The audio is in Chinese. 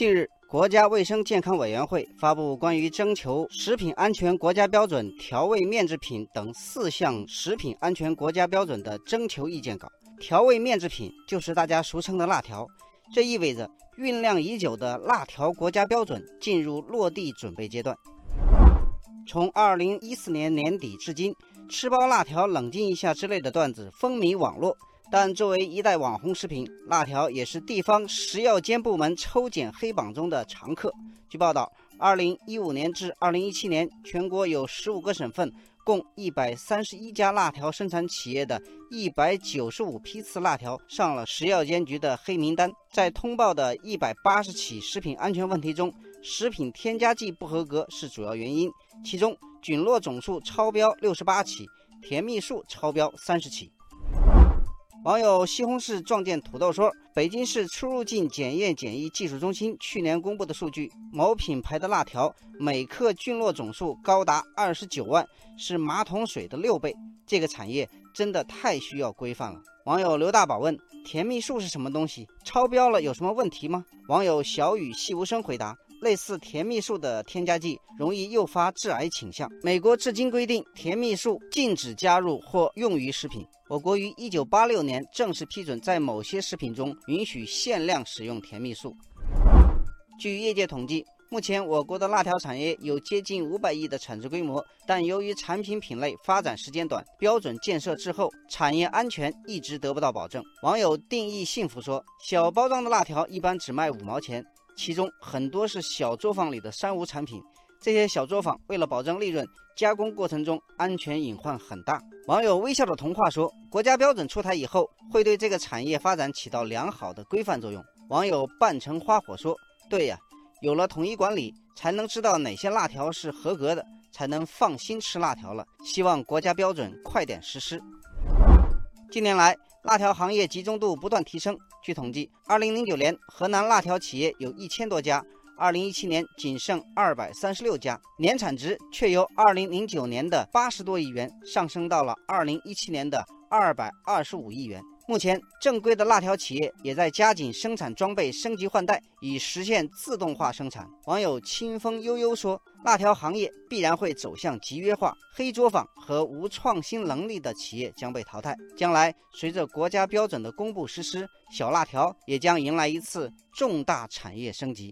近日，国家卫生健康委员会发布关于征求食品安全国家标准调味面制品等四项食品安全国家标准的征求意见稿。调味面制品就是大家俗称的辣条，这意味着酝酿已久的辣条国家标准进入落地准备阶段。从二零一四年年底至今，“吃包辣条冷静一下”之类的段子风靡网络。但作为一代网红食品，辣条也是地方食药监部门抽检黑榜中的常客。据报道，二零一五年至二零一七年，全国有十五个省份，共一百三十一家辣条生产企业的一百九十五批次辣条上了食药监局的黑名单。在通报的一百八十起食品安全问题中，食品添加剂不合格是主要原因，其中菌落总数超标六十八起，甜蜜素超标三十起。网友西红柿撞见土豆说：“北京市出入境检验检疫技术中心去年公布的数据，某品牌的辣条每克菌落总数高达二十九万，是马桶水的六倍。这个产业真的太需要规范了。”网友刘大宝问：“甜蜜素是什么东西？超标了有什么问题吗？”网友小雨细无声回答。类似甜蜜素的添加剂容易诱发致癌倾向。美国至今规定甜蜜素禁止加入或用于食品。我国于一九八六年正式批准在某些食品中允许限量使用甜蜜素。据业界统计，目前我国的辣条产业有接近五百亿的产值规模，但由于产品品类发展时间短，标准建设滞后，产业安全一直得不到保证。网友定义幸福说：“小包装的辣条一般只卖五毛钱。”其中很多是小作坊里的三无产品，这些小作坊为了保证利润，加工过程中安全隐患很大。网友微笑的童话说：“国家标准出台以后，会对这个产业发展起到良好的规范作用。”网友半城花火说：“对呀，有了统一管理，才能知道哪些辣条是合格的，才能放心吃辣条了。希望国家标准快点实施。”近年来，辣条行业集中度不断提升。据统计二零零九年河南辣条企业有一千多家二零一七年仅剩二百三十六家，年产值却由二零零九年的八十多亿元上升到了二零一七年的二百二十五亿元。目前，正规的辣条企业也在加紧生产装备、升级换代，以实现自动化生产。网友清风悠悠说：“辣条行业必然会走向集约化，黑作坊和无创新能力的企业将被淘汰。将来，随着国家标准的公布实施，小辣条也将迎来一次重大产业升级。”